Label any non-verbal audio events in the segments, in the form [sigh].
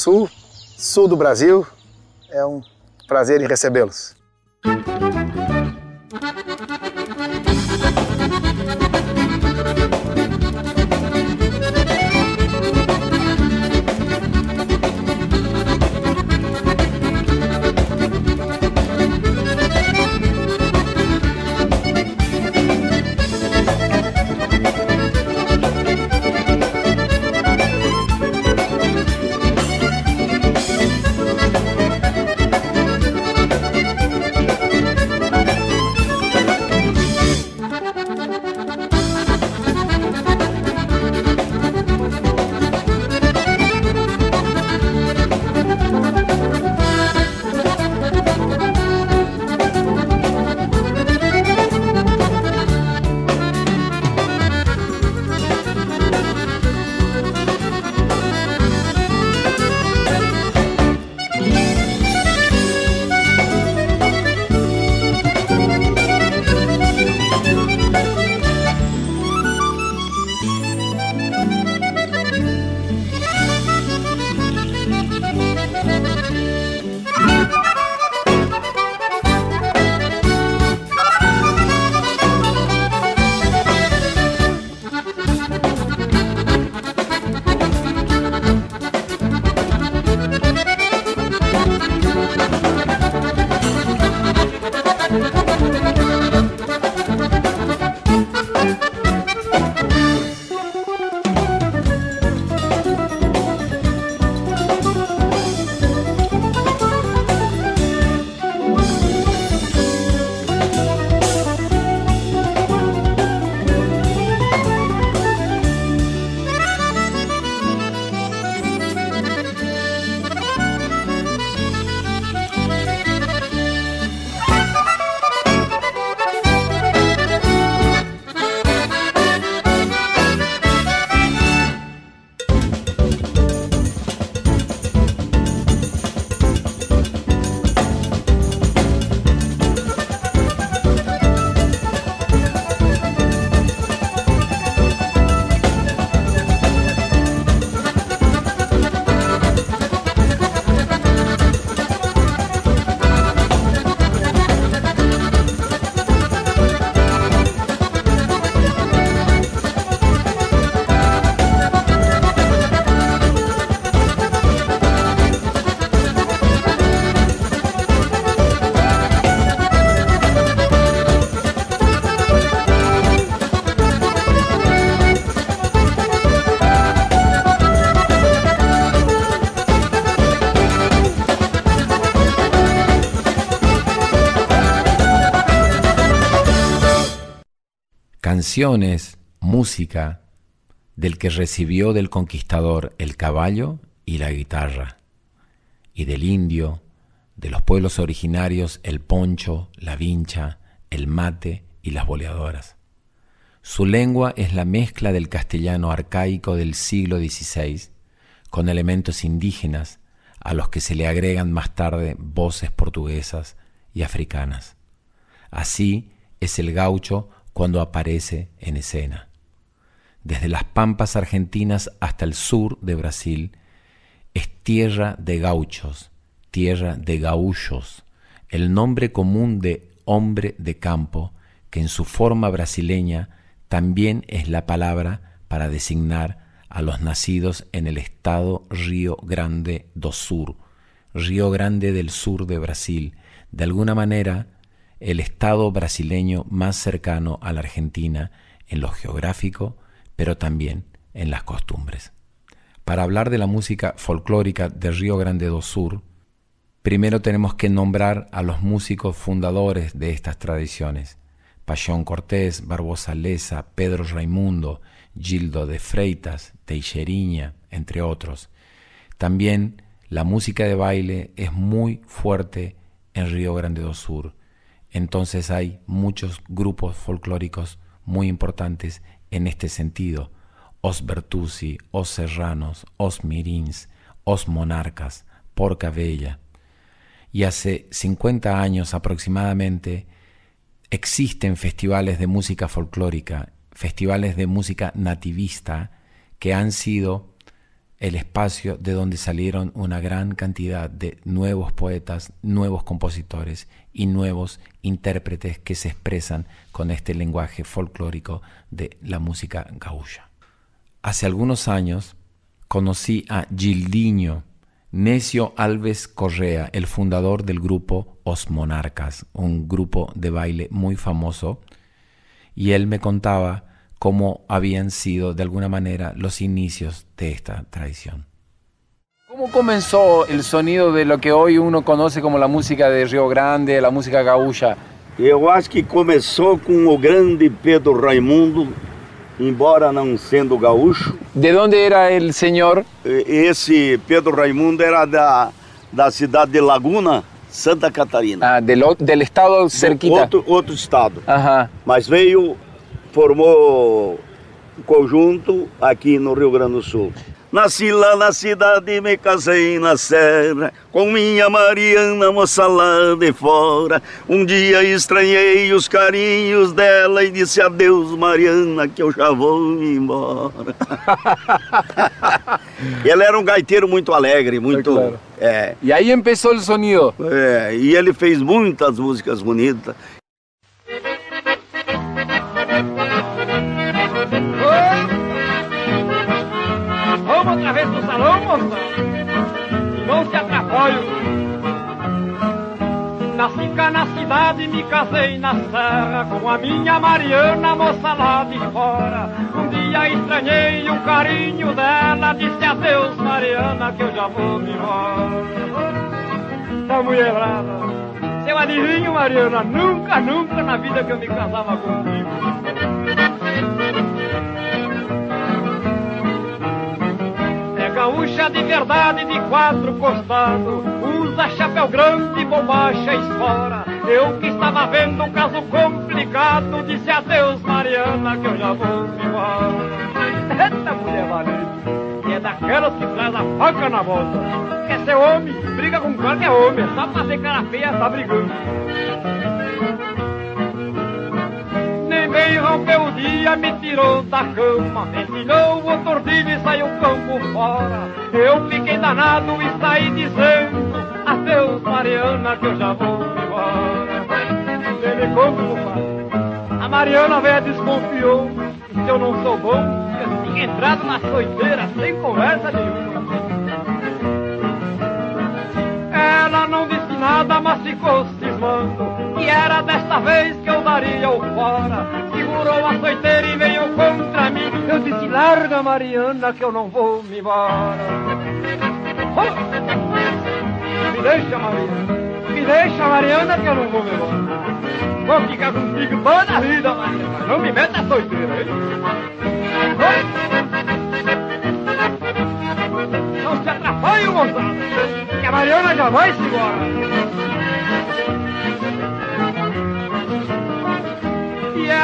Sul, sul do Brasil. É um prazer em recebê-los. Música del que recibió del conquistador el caballo y la guitarra, y del indio, de los pueblos originarios el poncho, la vincha, el mate y las boleadoras. Su lengua es la mezcla del castellano arcaico del siglo XVI con elementos indígenas a los que se le agregan más tarde voces portuguesas y africanas. Así es el gaucho cuando aparece en escena. Desde las pampas argentinas hasta el sur de Brasil, es tierra de gauchos, tierra de gaullos, el nombre común de hombre de campo, que en su forma brasileña también es la palabra para designar a los nacidos en el estado Río Grande do Sur, Río Grande del Sur de Brasil, de alguna manera el estado brasileño más cercano a la Argentina en lo geográfico, pero también en las costumbres. Para hablar de la música folclórica de Río Grande do Sur, primero tenemos que nombrar a los músicos fundadores de estas tradiciones. Payón Cortés, Barbosa Leza, Pedro Raimundo, Gildo de Freitas, Teixeirinha, entre otros. También la música de baile es muy fuerte en Río Grande do Sur. Entonces hay muchos grupos folclóricos muy importantes en este sentido. Os Bertuzzi, Os Serranos, Os Mirins, Os Monarcas, Porca Bella. Y hace 50 años aproximadamente existen festivales de música folclórica, festivales de música nativista que han sido el espacio de donde salieron una gran cantidad de nuevos poetas, nuevos compositores y nuevos intérpretes que se expresan con este lenguaje folclórico de la música gaúcha. Hace algunos años conocí a Gildiño Necio Alves Correa, el fundador del grupo Os Monarcas, un grupo de baile muy famoso, y él me contaba cómo habían sido de alguna manera los inicios de esta tradición. ¿Cómo comenzó el sonido de lo que hoy uno conoce como la música de Río Grande, la música gaúcha? Eu acho que começou com o grande Pedro Raimundo, embora não sendo gaúcho. ¿De dónde era el señor? Esse Pedro Raimundo era da, da cidade de Laguna, Santa Catarina. Ah, del, del estado cerquita. Outro, outro estado. Ajá. Mas veio formou um conjunto aqui no Rio Grande do Sul. Nasci lá na cidade, me casei na serra Com minha Mariana, moça lá de fora Um dia estranhei os carinhos dela E disse adeus Mariana, que eu já vou embora [laughs] Ele era um gaiteiro muito alegre, muito... É claro. é, Y ahí empezó el sonido. é, e ele fez muitas músicas bonitas Vez pro salão, moça? Não se atrapalhe. Nasci cá na cidade, me casei na serra Com a minha Mariana, moça lá de fora Um dia estranhei o carinho dela Disse adeus, Mariana, que eu já vou me embora Tá mulher brava Seu adivinho, Mariana, nunca, nunca na vida que eu me casava contigo gaúcha de verdade de quatro costados Usa chapéu grande, bombacha esfora Eu que estava vendo um caso complicado Disse adeus Mariana que eu já vou embora. Eita mulher valente E é daquelas que traz a faca na volta Quer ser homem, briga com qualquer homem Só pra ser cara feia tá brigando bem rompeu o dia, me tirou da cama, me ensinou o tordilho e saiu campo fora. Eu fiquei danado e saí dizendo, adeus Mariana, que eu já vou embora. Conta, compadre, a Mariana velha desconfiou, se eu não sou bom, eu tinha entrado na soiteira sem conversa nenhuma. Ela não disse nada, mas ficou cismando. Era desta vez que eu daria o fora. Segurou a soiteira e veio contra mim. Eu disse, larga Mariana, que eu não vou me embora. Oh! Me deixa, Mariana. Me deixa, Mariana, que eu não vou me embora. Vou ficar contigo toda a vida, Mariana. Não me meta soiteira, hein? Oh! Não se atrapalhe, moçada, que a Mariana já vai se embora.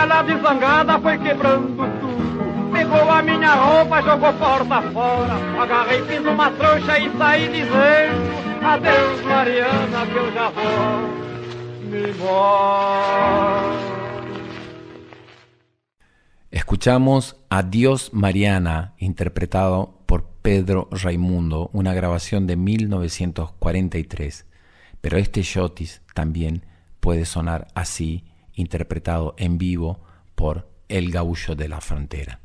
Ela, desangada, foi quebrando tudo. Pegou a minha roupa, jogou porta fora. Agarrei, fiz uma trouxa e saí dizendo: Adeus, Mariana, que eu já vou me embora. Escuchamos Adiós Mariana, interpretado por Pedro Raimundo, una grabación de 1943. Pero este shotis también puede sonar así, interpretado en vivo por El Gaullo de la Frontera.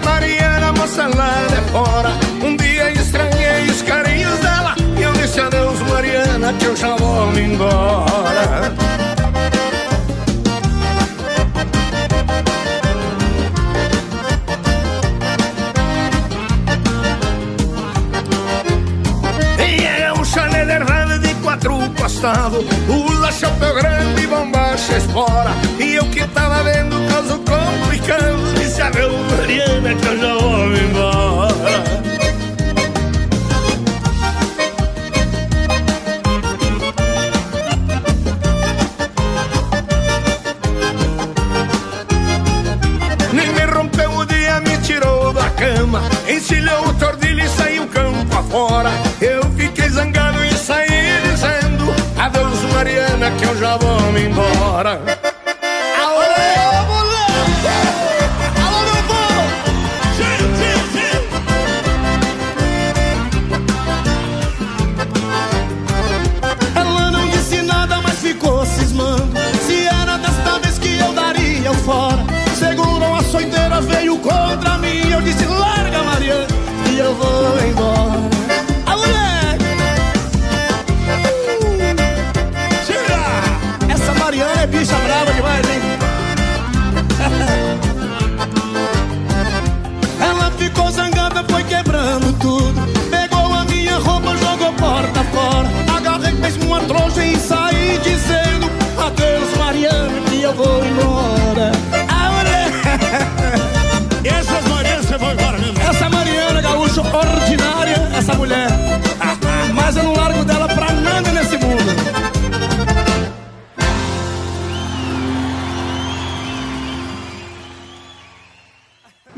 Mariana, moça lá de fora. Um dia estranhei os carinhos dela. E eu disse adeus, Mariana, que eu já vou me embora. Pula chapéu grande e bombacha espora E eu que tava vendo o caso complicado Disse a meu Mariana que eu já vou me embora. Encilhou o tordilho e saiu campo afora. Eu Mariana, que eu já vou me embora.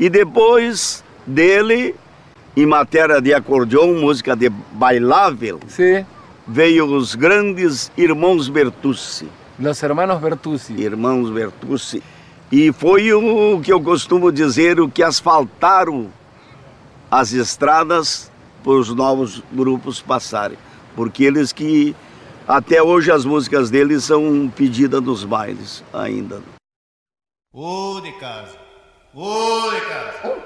E depois dele, em matéria de acordeão, música de bailável, Sim. veio os grandes irmãos Bertucci. Los hermanos Bertucci. Irmãos Bertucci. E foi o que eu costumo dizer, o que asfaltaram as estradas para os novos grupos passarem. Porque eles que até hoje as músicas deles são pedidas nos bailes ainda. Ô de casa. Oi, cara.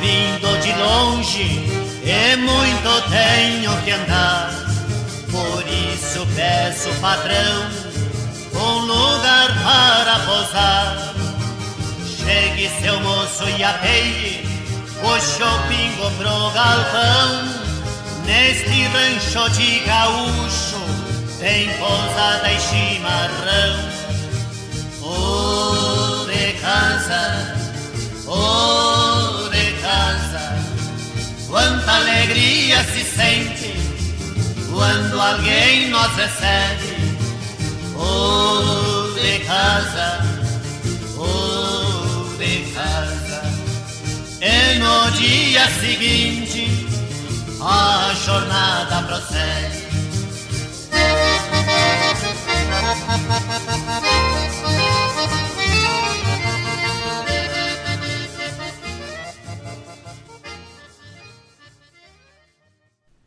Vindo de longe e muito tenho que andar. Por isso peço, patrão, um lugar para posar. Chegue seu moço e apeie o shopping pro galpão. Neste rancho de gaúcho tem pousada e chimarrão. Oh, de casa, oh, de casa, quanta alegria se sente quando alguém nos recebe oh de casa, oh de casa. E no dia seguinte a jornada prossegue.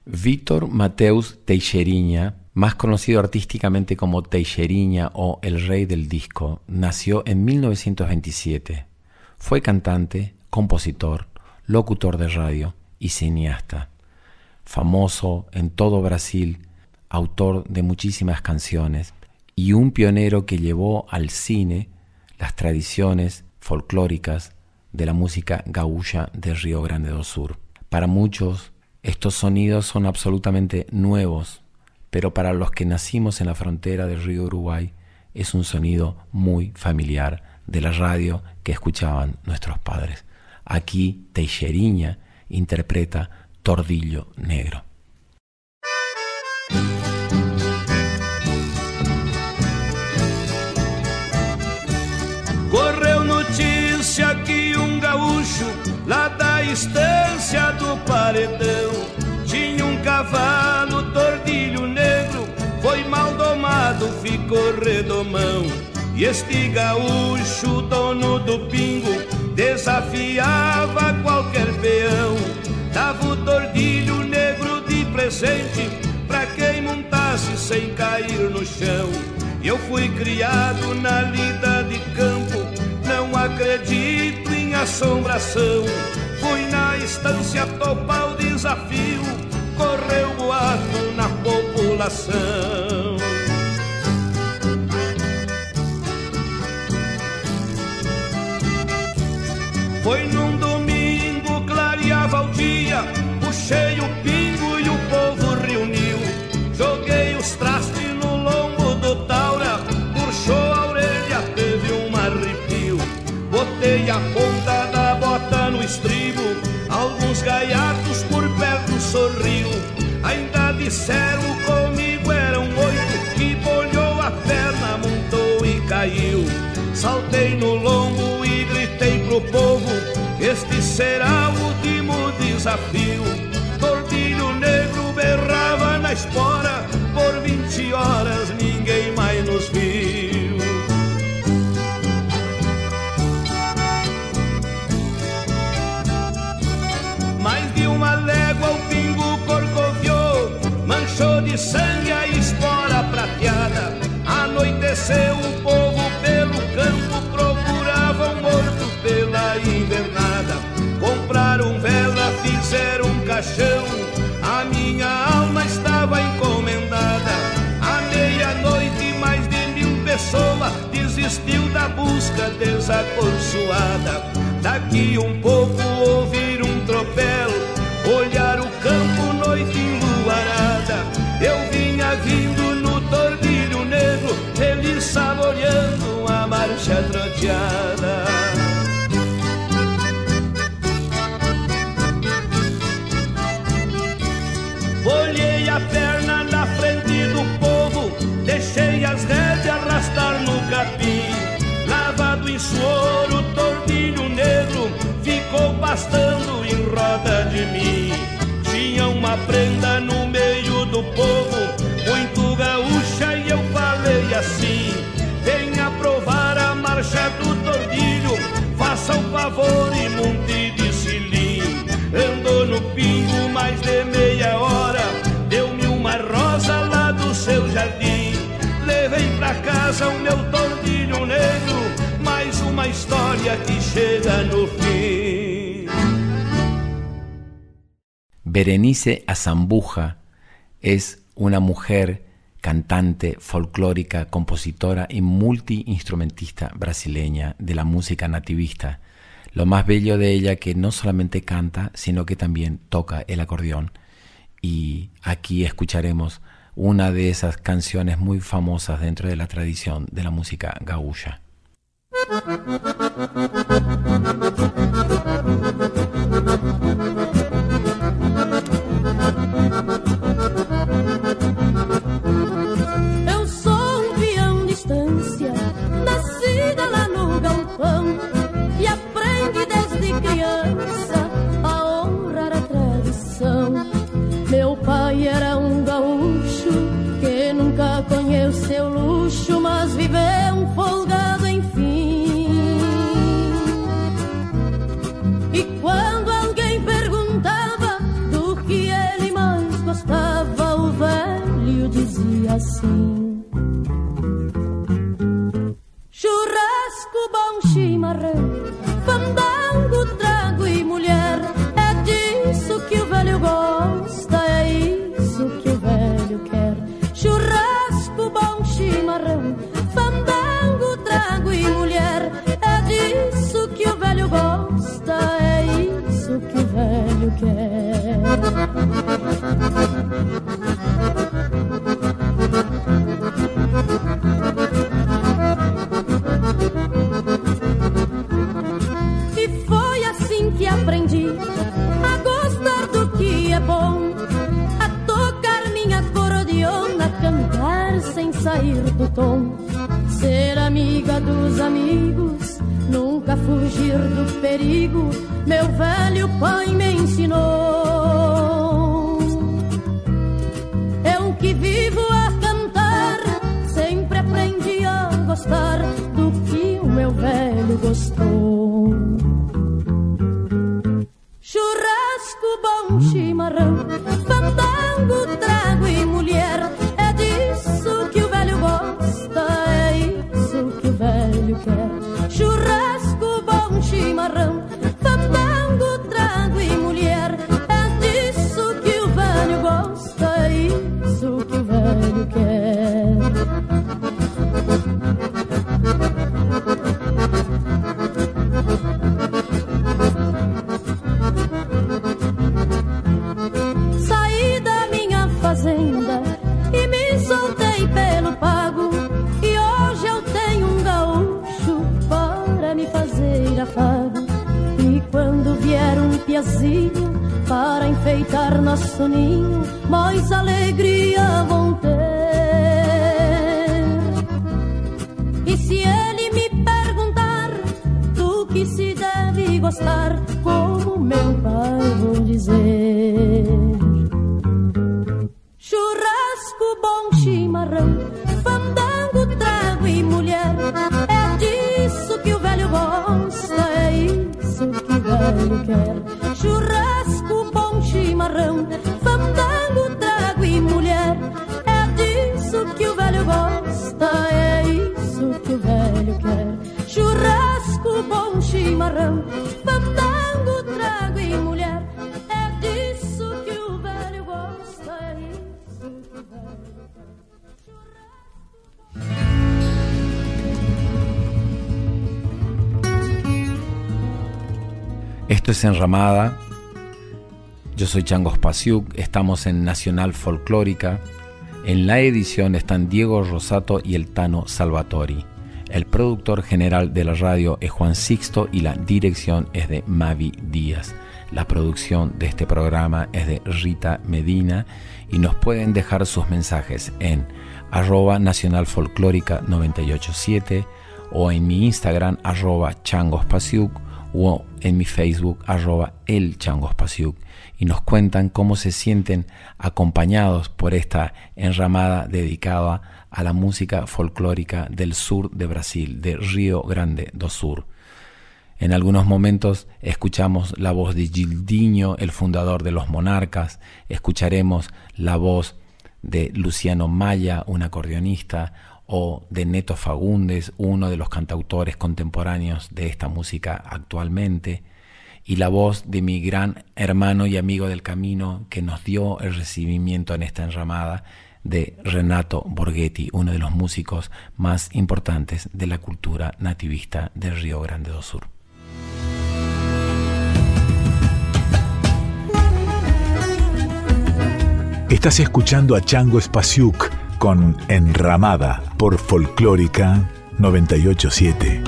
Vítor Mateus Teixeirinha más conocido artísticamente como Teixeirinha o El Rey del Disco, nació en 1927. Fue cantante, compositor, locutor de radio y cineasta, famoso en todo Brasil, autor de muchísimas canciones y un pionero que llevó al cine las tradiciones folclóricas de la música gaúcha de Río Grande do Sur. Para muchos estos sonidos son absolutamente nuevos, pero para los que nacimos en la frontera del río Uruguay es un sonido muy familiar de la radio que escuchaban nuestros padres. Aquí Teixeriña interpreta Tordillo Negro. Correu notícia que um gaúcho lá da estância do paredão tinha um cavalo mal domado, ficou redomão. E este gaúcho, dono do pingo, desafiava qualquer peão. Dava o tordilho negro de presente pra quem montasse sem cair no chão. Eu fui criado na lida de campo, não acredito em assombração. Fui na estância topar o desafio, correu boato na população. Foi num domingo, clareava o dia, puxei o desafio. Tordilho negro berrava na espora, busca desacorçoada. Daqui um pouco ouvir um tropel, olhar o campo, noite enluarada. Eu vinha vindo no tordilho negro, ele saboreando a marcha troteada. Meu. Berenice Azambuja es una mujer cantante, folclórica, compositora y multiinstrumentista brasileña de la música nativista. Lo más bello de ella que no solamente canta, sino que también toca el acordeón. Y aquí escucharemos una de esas canciones muy famosas dentro de la tradición de la música gaúcha. Assim: Churrasco, bom chimarrão, para enfeitar nosso ninho, mais alegria vão ter. E se ele me perguntar do que se deve gostar, como meu pai vou dizer. Enramada. Yo soy Changos Pasiuk. Estamos en Nacional Folclórica. En la edición están Diego Rosato y el Tano Salvatori. El productor general de la radio es Juan Sixto y la dirección es de Mavi Díaz. La producción de este programa es de Rita Medina y nos pueden dejar sus mensajes en arroba nacional folclórica 987 o en mi Instagram arroba changospasiuk o en mi Facebook arroba el y nos cuentan cómo se sienten acompañados por esta enramada dedicada a la música folclórica del sur de Brasil, de Río Grande do Sur. En algunos momentos escuchamos la voz de Gildinho, el fundador de los Monarcas, escucharemos la voz de Luciano Maya, un acordeonista, o de Neto Fagundes, uno de los cantautores contemporáneos de esta música actualmente, y la voz de mi gran hermano y amigo del camino que nos dio el recibimiento en esta enramada de Renato Borghetti, uno de los músicos más importantes de la cultura nativista del Río Grande do Sur. Estás escuchando a Chango Spasiuk con Enramada por Folclórica 987.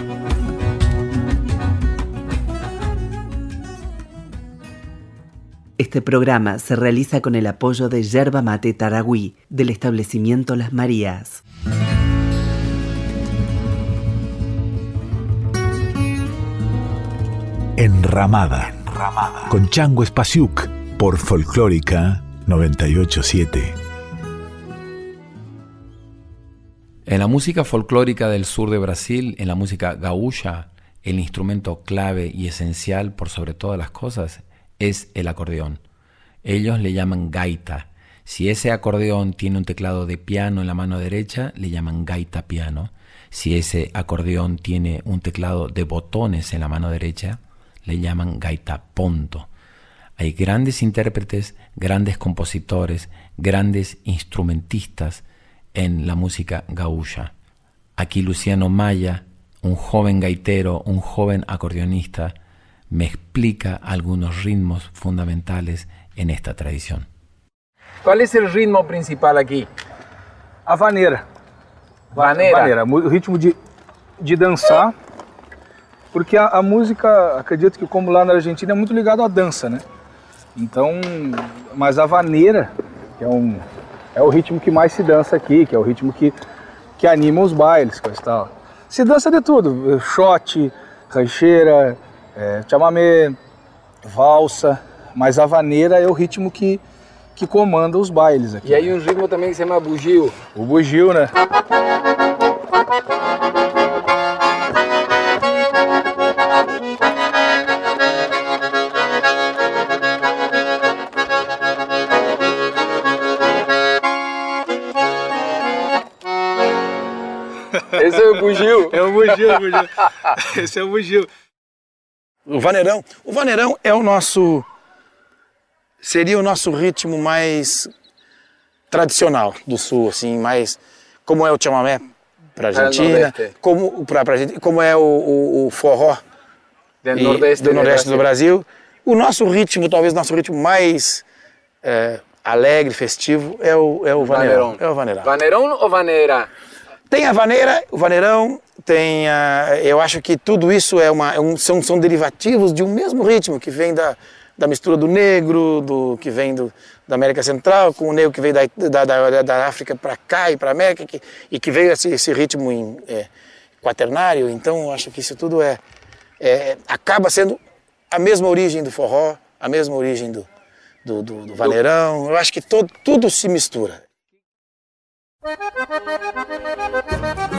Este programa se realiza con el apoyo de Yerba Mate Taragüí del establecimiento Las Marías. Enramada, con Chango Spasiuk por Folclórica 987. En la música folclórica del sur de Brasil, en la música gaúcha, el instrumento clave y esencial por sobre todas las cosas es el acordeón. Ellos le llaman gaita. Si ese acordeón tiene un teclado de piano en la mano derecha, le llaman gaita piano. Si ese acordeón tiene un teclado de botones en la mano derecha, le llaman gaita ponto. Hay grandes intérpretes, grandes compositores, grandes instrumentistas en la música gaúcha. Aquí Luciano Maya, un joven gaitero, un joven acordeonista, me explica algunos ritmos fundamentales en esta tradición. ¿Cuál es el ritmo principal aquí? A vaneira. Vaneira. Vaneira, ritmo de, de dançar. Porque a, a música, acredito que como lá na Argentina, é muito ligado à dança, né? Então, mas a vaneira, que é, um, é o ritmo que mais se dança aqui, que é o ritmo que, que animam os bailes, coisa e tal. Se dança de tudo, shot, rancheira, é, chamamé, valsa, mas a vaneira é o ritmo que, que comanda os bailes aqui. E aí um ritmo também que se chama bugio. O bugio, né? O bugio. É o bugio, o bugio. [laughs] Esse é o bugio. O vaneirão, o vaneirão é o nosso seria o nosso ritmo mais tradicional do sul, assim, mais como é o chamamé para Argentina, como para como é o, o, o forró do nordeste, do, do nordeste do Brasil. Brasil. O nosso ritmo, talvez nosso ritmo mais é, alegre, festivo, é o, é o vaneirão. É o vaneirão. Vaneirão ou vaneira? Tem a vaneira, o vaneirão, tem a, eu acho que tudo isso é uma, é um- são, são derivativos de um mesmo ritmo que vem da, da mistura do negro, do que vem do, da América Central, com o negro que veio da, da, da, da África para cá e para a América, que, e que veio esse, esse ritmo em, é, quaternário. Então, eu acho que isso tudo é, é- acaba sendo a mesma origem do forró, a mesma origem do, do, do, do vaneirão. Eu acho que todo, tudo se mistura. Thank you.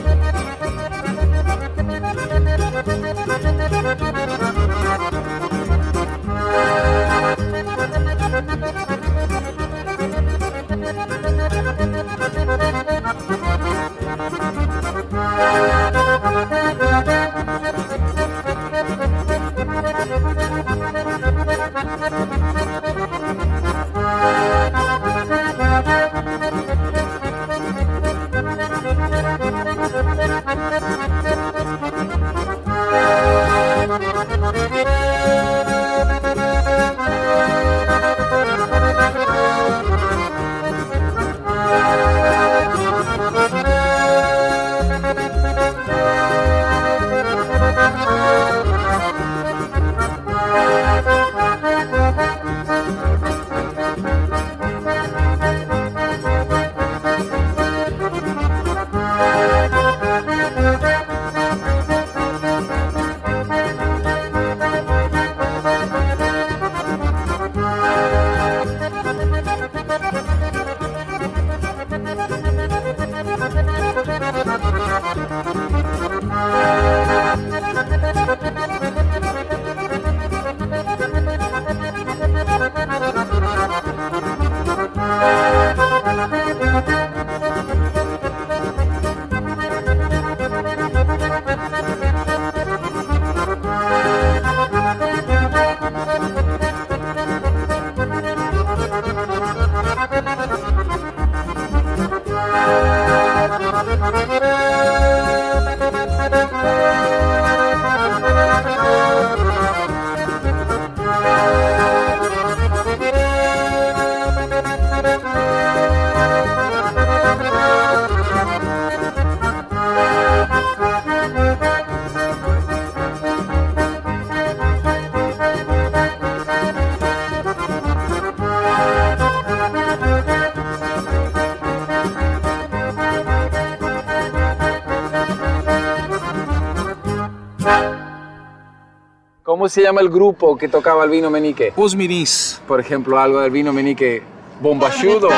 ¿Cómo se llama el grupo que tocaba el vino menique? Os mirins. Por ejemplo, algo del vino menique. Bombachudo.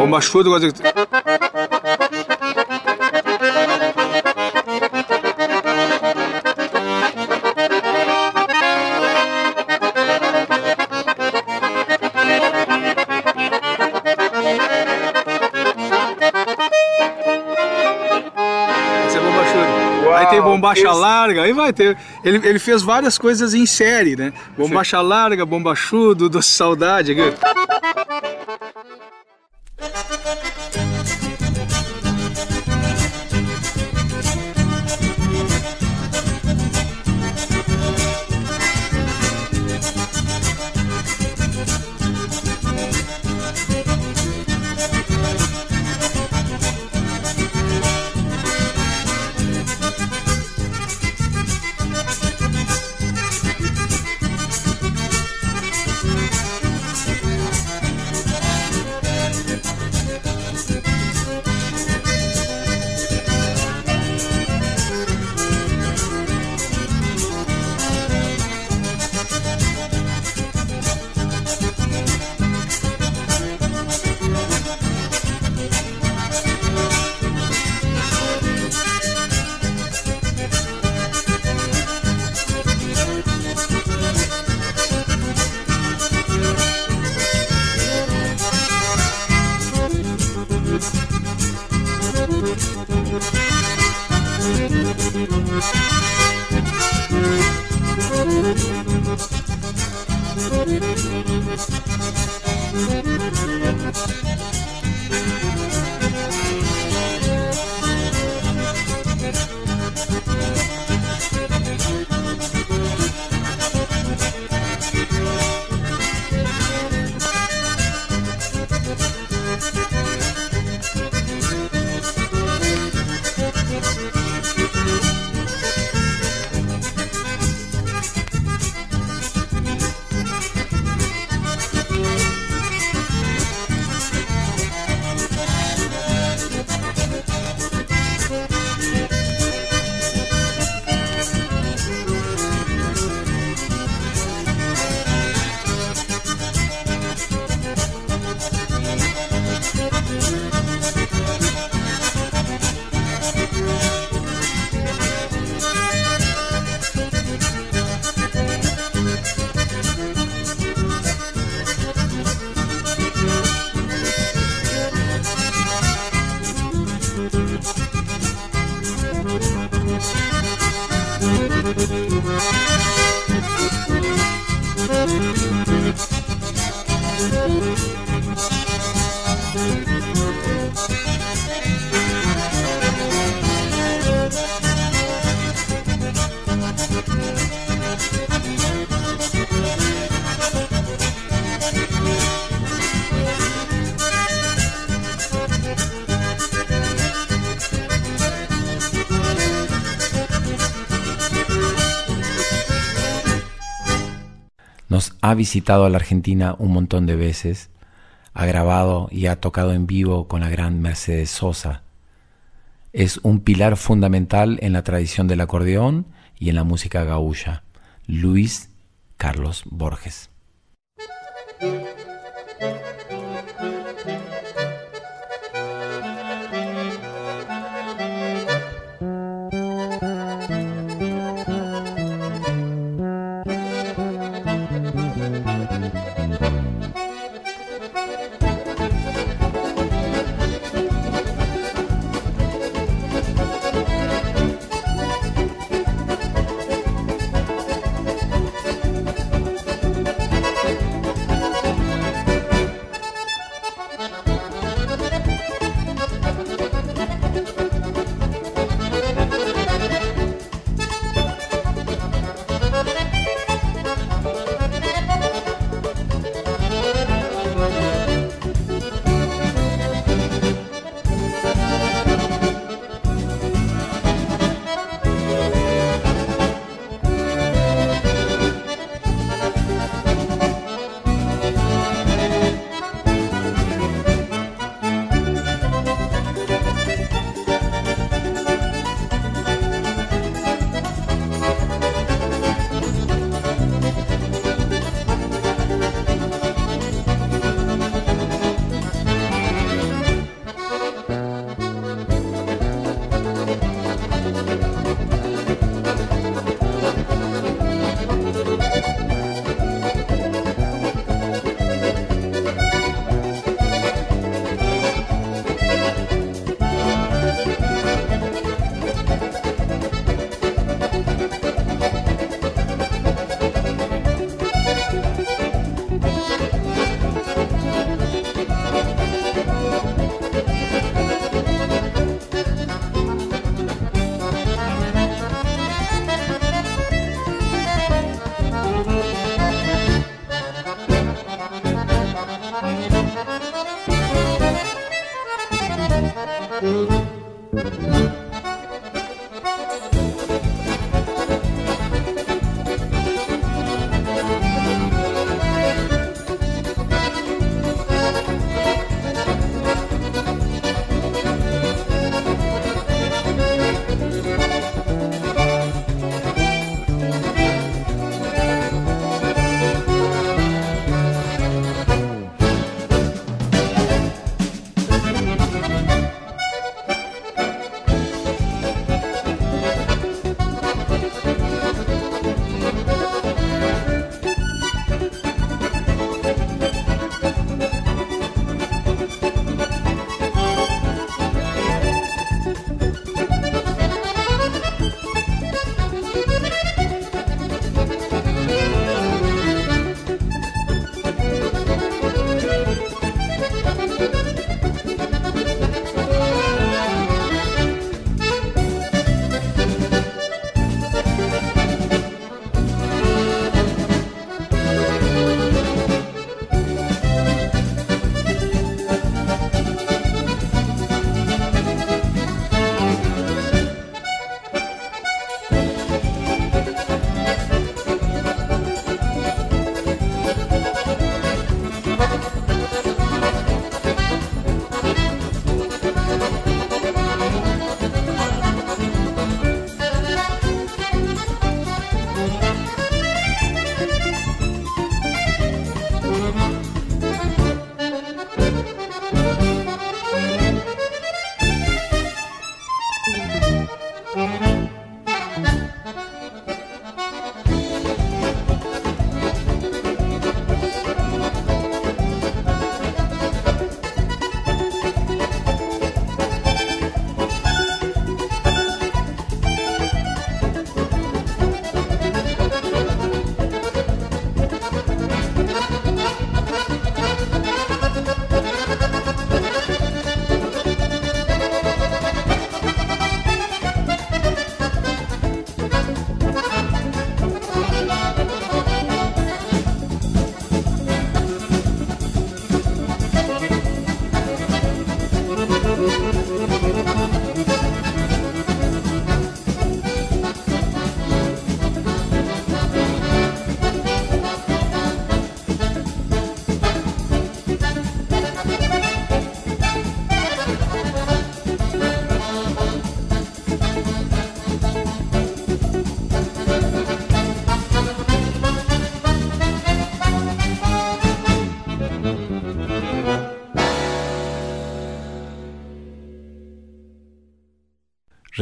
Bombachudo, Esse- larga, aí vai ter. Ele, ele fez várias coisas em série, né? Bombacha larga, bombachudo, doce saudade. Aqui. Ha visitado a la Argentina un montón de veces, ha grabado y ha tocado en vivo con la gran Mercedes Sosa. Es un pilar fundamental en la tradición del acordeón y en la música gaúcha. Luis Carlos Borges.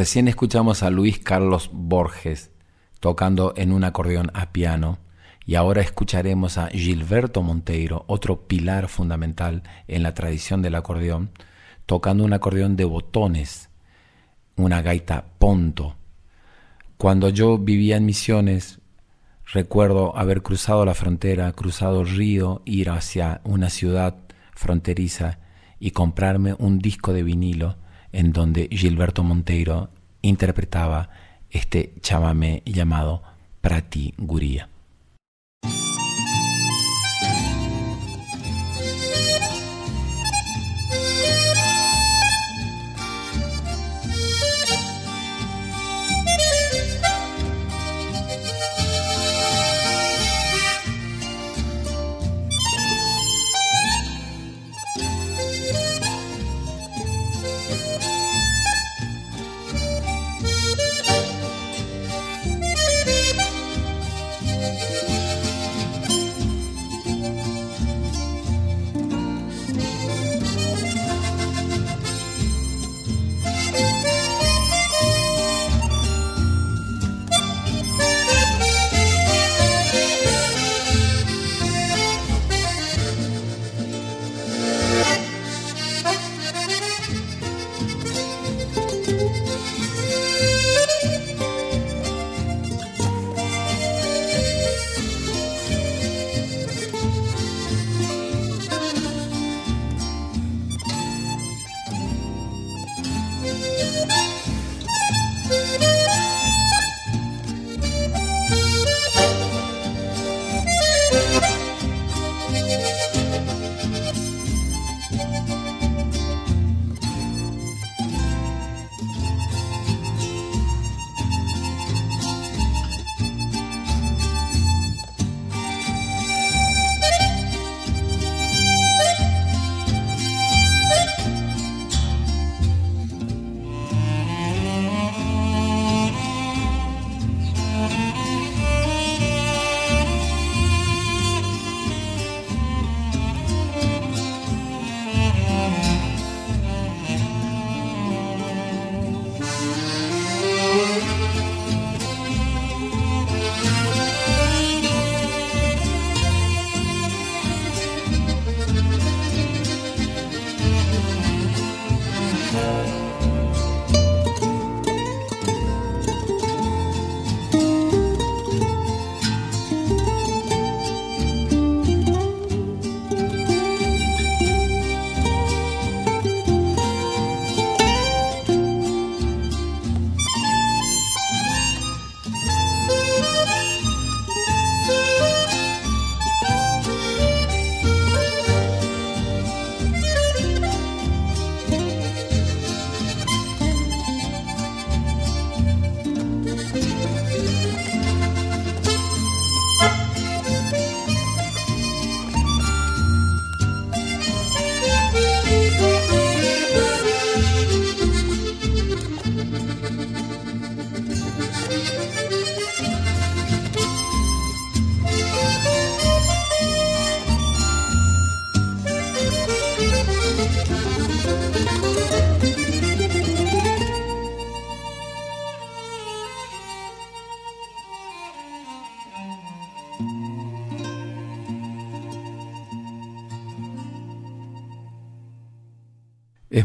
Recién escuchamos a Luis Carlos Borges tocando en un acordeón a piano y ahora escucharemos a Gilberto Monteiro, otro pilar fundamental en la tradición del acordeón, tocando un acordeón de botones, una gaita ponto. Cuando yo vivía en Misiones, recuerdo haber cruzado la frontera, cruzado el río, ir hacia una ciudad fronteriza y comprarme un disco de vinilo en donde Gilberto Monteiro interpretaba este chamamé llamado Prati Guría.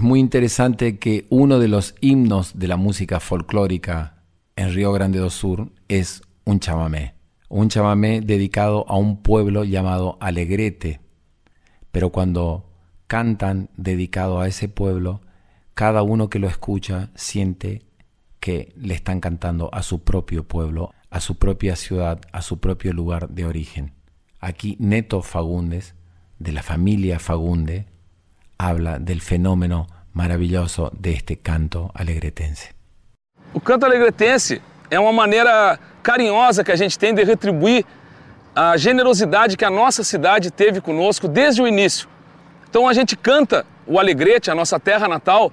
Muy interesante que uno de los himnos de la música folclórica en Río Grande do Sur es un chamamé. Un chamamé dedicado a un pueblo llamado Alegrete. Pero cuando cantan dedicado a ese pueblo, cada uno que lo escucha siente que le están cantando a su propio pueblo, a su propia ciudad, a su propio lugar de origen. Aquí Neto Fagundes, de la familia Fagunde, habla del fenômeno maravilhoso deste canto alegretense. O canto alegretense é uma maneira carinhosa que a gente tem de retribuir a generosidade que a nossa cidade teve conosco desde o início. Então a gente canta o Alegrete, a nossa terra natal,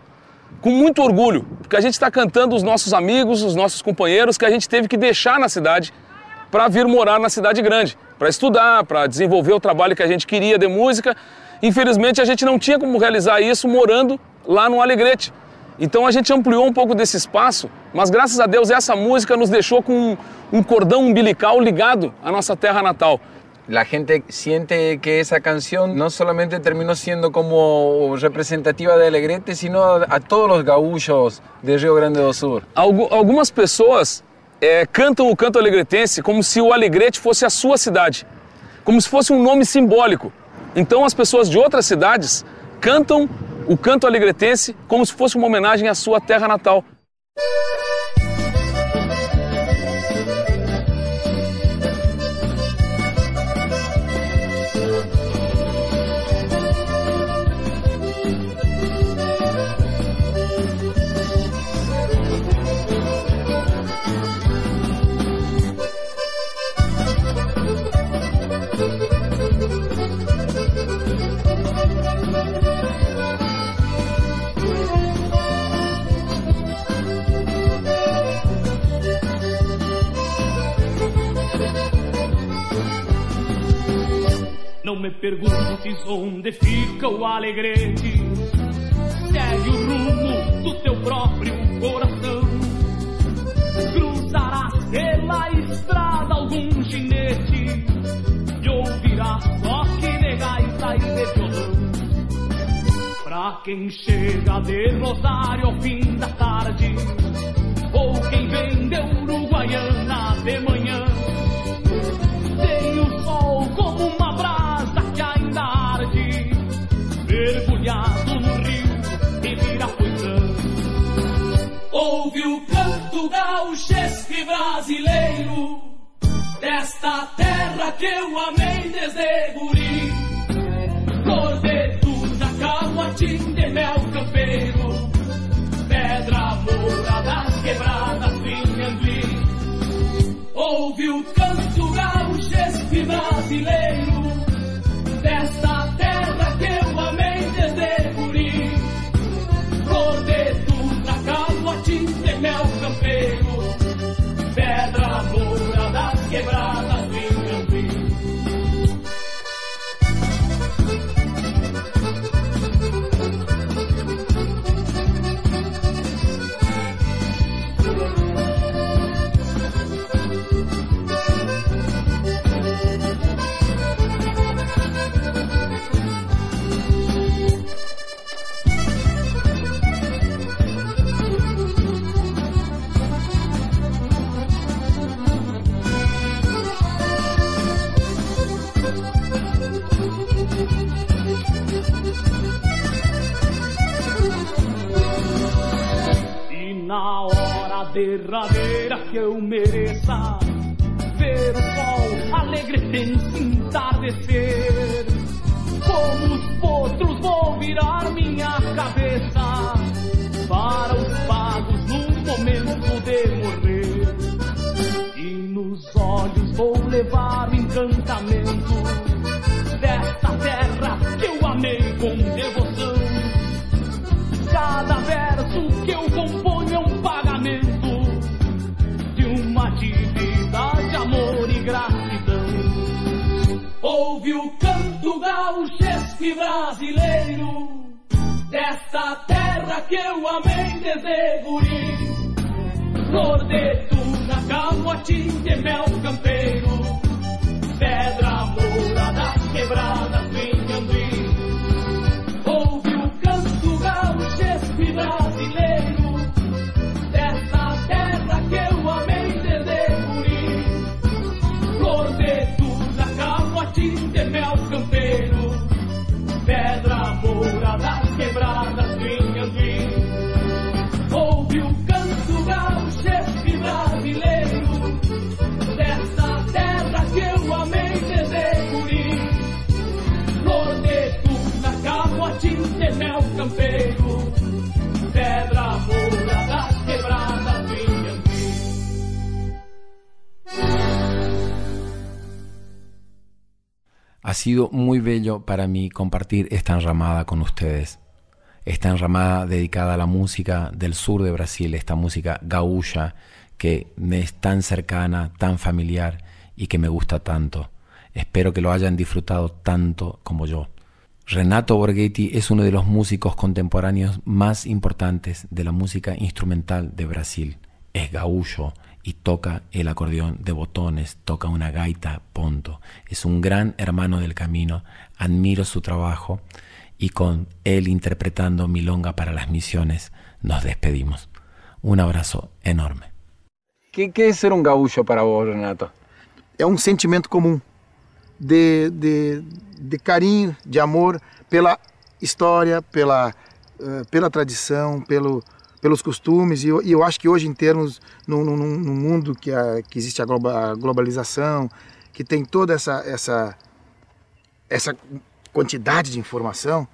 com muito orgulho, porque a gente está cantando os nossos amigos, os nossos companheiros que a gente teve que deixar na cidade para vir morar na cidade grande, para estudar, para desenvolver o trabalho que a gente queria de música Infelizmente a gente não tinha como realizar isso morando lá no Alegrete. Então a gente ampliou um pouco desse espaço, mas graças a Deus essa música nos deixou com um cordão umbilical ligado à nossa terra natal. La gente siente que esa canción no solamente terminó siendo como representativa de Alegrete, sino a todos los gaúchos de Rio Grande do Sul. Algu- Algumas pessoas é, cantam o canto alegretense como se o Alegrete fosse a sua cidade, como se fosse um nome simbólico. Então as pessoas de outras cidades cantam o canto alegretense como se fosse uma homenagem à sua terra natal. Me perguntes onde fica o alegrete. Segue o rumo do teu próprio coração. Cruzarás pela estrada algum ginete e ouvirás toque de gaita e de violão. Pra quem chega de Rosário ao fim da tarde, ou quem vem de Uruguaiana de manhã. Ouve o canto gauchesque brasileiro, desta terra que eu amei desde guri. Tuja, caguatim de mel campeiro, pedra moura das quebradas, vinhambi. Ouve o canto gauchesque brasileiro derradeira que eu mereça. Ver o sol alegretense entardecer, como os potros vou virar minha cabeça. Para os pagos no momento de morrer. E nos olhos vou levar encantamento desta terra que eu amei desde guri. Flor de tuna, camotim de mel campeiro, pedra moura das quebradas, sido muy bello para mí compartir esta enramada con ustedes. Esta enramada dedicada a la música del sur de Brasil, esta música gaúcha que me es tan cercana, tan familiar y que me gusta tanto. Espero que lo hayan disfrutado tanto como yo. Renato Borghetti es uno de los músicos contemporáneos más importantes de la música instrumental de Brasil. Es gaullo y toca el acordeón de botones, toca una gaita ponto. Es un gran hermano del camino, admiro su trabajo y con él interpretando Milonga para las misiones nos despedimos. Un abrazo enorme. ¿Qué, qué es ser un gaúcho para vos, Renato? É um sentimento comum de, de, de carinho, de amor pela história, pela, uh, pela tradição, pelo, pelos costumes. E eu, e eu, acho que hoje, em termos, no, no, no mundo que, a, que existe a, globa, a, globalização, que tem toda essa, essa, essa quantidade de informação,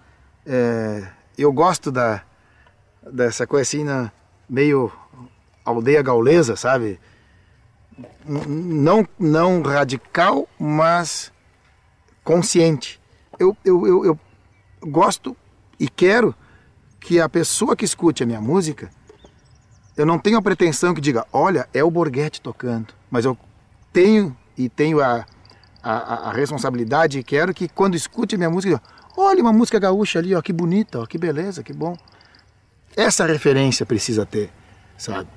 é, eu gosto da, dessa coisa assim, meio aldeia gaulesa, sabe? Não, não radical, mas consciente. Eu, eu, eu, eu gosto e quero que a pessoa que escute a minha música, eu não tenho a pretensão que diga, olha, é o Borghetti tocando, mas eu tenho e tenho a, a, a responsabilidade e quero que quando escute a minha música, olha uma música gaúcha ali, ó, que bonita, ó, que beleza, que bom. Essa referência precisa ter, sabe?